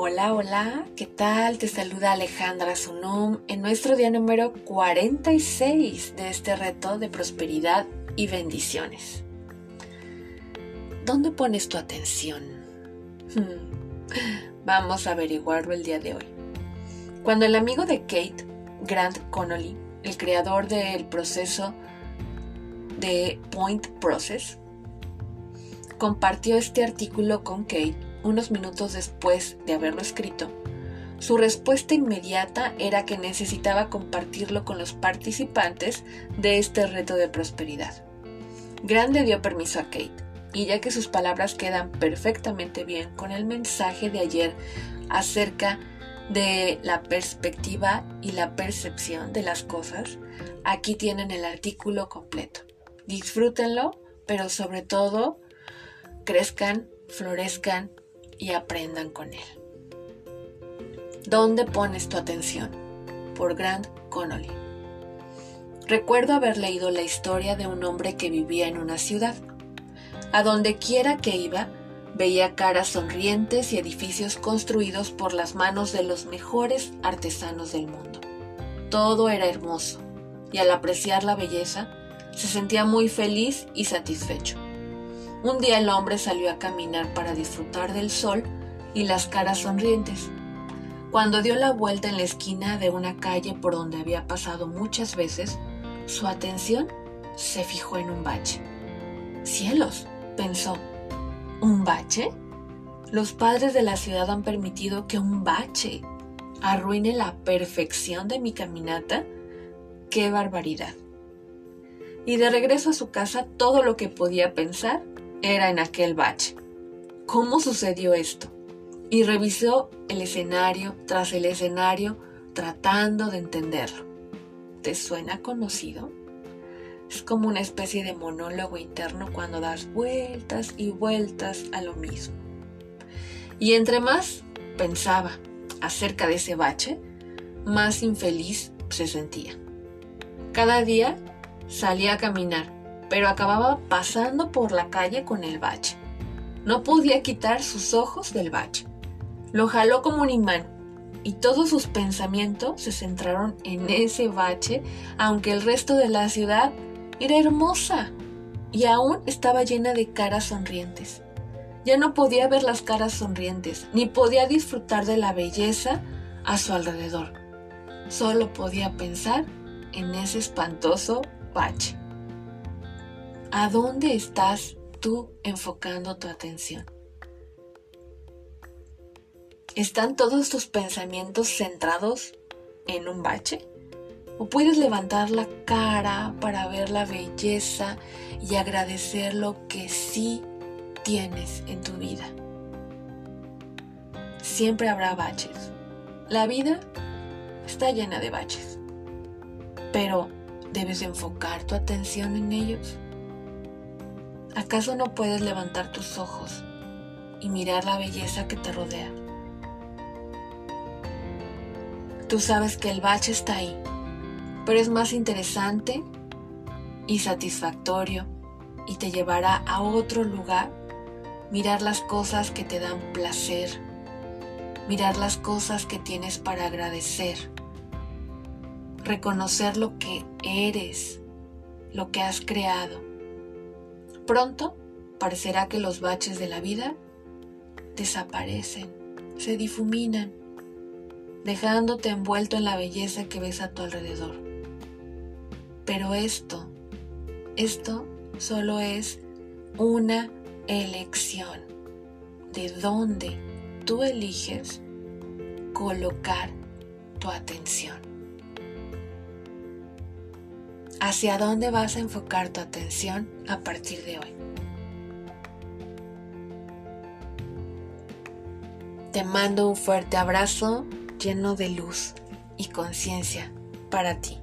Hola, hola, ¿qué tal? Te saluda Alejandra Sunum en nuestro día número 46 de este reto de prosperidad y bendiciones. ¿Dónde pones tu atención? Hmm, vamos a averiguarlo el día de hoy. Cuando el amigo de Kate, Grant Connolly, el creador del proceso de Point Process, compartió este artículo con Kate unos minutos después de haberlo escrito, su respuesta inmediata era que necesitaba compartirlo con los participantes de este reto de prosperidad. Grande dio permiso a Kate, y ya que sus palabras quedan perfectamente bien con el mensaje de ayer acerca de la perspectiva y la percepción de las cosas, aquí tienen el artículo completo. Disfrútenlo, pero sobre todo crezcan, florezcan y aprendan con él. ¿Dónde pones tu atención? Por Grant Connolly. Recuerdo haber leído la historia de un hombre que vivía en una ciudad. A donde quiera que iba, veía caras sonrientes y edificios construidos por las manos de los mejores artesanos del mundo. Todo era hermoso, y al apreciar la belleza, se sentía muy feliz y satisfecho. Un día el hombre salió a caminar para disfrutar del sol y las caras sonrientes. Cuando dio la vuelta en la esquina de una calle por donde había pasado muchas veces, su atención se fijó en un bache. Cielos, pensó, ¿un bache? Los padres de la ciudad han permitido que un bache arruine la perfección de mi caminata. ¡Qué barbaridad! Y de regreso a su casa todo lo que podía pensar era en aquel bache. ¿Cómo sucedió esto? Y revisó el escenario tras el escenario tratando de entenderlo. ¿Te suena conocido? Es como una especie de monólogo interno cuando das vueltas y vueltas a lo mismo. Y entre más pensaba acerca de ese bache, más infeliz se sentía. Cada día salía a caminar pero acababa pasando por la calle con el bache. No podía quitar sus ojos del bache. Lo jaló como un imán y todos sus pensamientos se centraron en ese bache, aunque el resto de la ciudad era hermosa y aún estaba llena de caras sonrientes. Ya no podía ver las caras sonrientes, ni podía disfrutar de la belleza a su alrededor. Solo podía pensar en ese espantoso bache. ¿A dónde estás tú enfocando tu atención? ¿Están todos tus pensamientos centrados en un bache? ¿O puedes levantar la cara para ver la belleza y agradecer lo que sí tienes en tu vida? Siempre habrá baches. La vida está llena de baches. Pero debes enfocar tu atención en ellos. ¿Acaso no puedes levantar tus ojos y mirar la belleza que te rodea? Tú sabes que el bache está ahí, pero es más interesante y satisfactorio y te llevará a otro lugar mirar las cosas que te dan placer, mirar las cosas que tienes para agradecer, reconocer lo que eres, lo que has creado Pronto parecerá que los baches de la vida desaparecen, se difuminan, dejándote envuelto en la belleza que ves a tu alrededor. Pero esto, esto solo es una elección de dónde tú eliges colocar tu atención. Hacia dónde vas a enfocar tu atención a partir de hoy. Te mando un fuerte abrazo lleno de luz y conciencia para ti.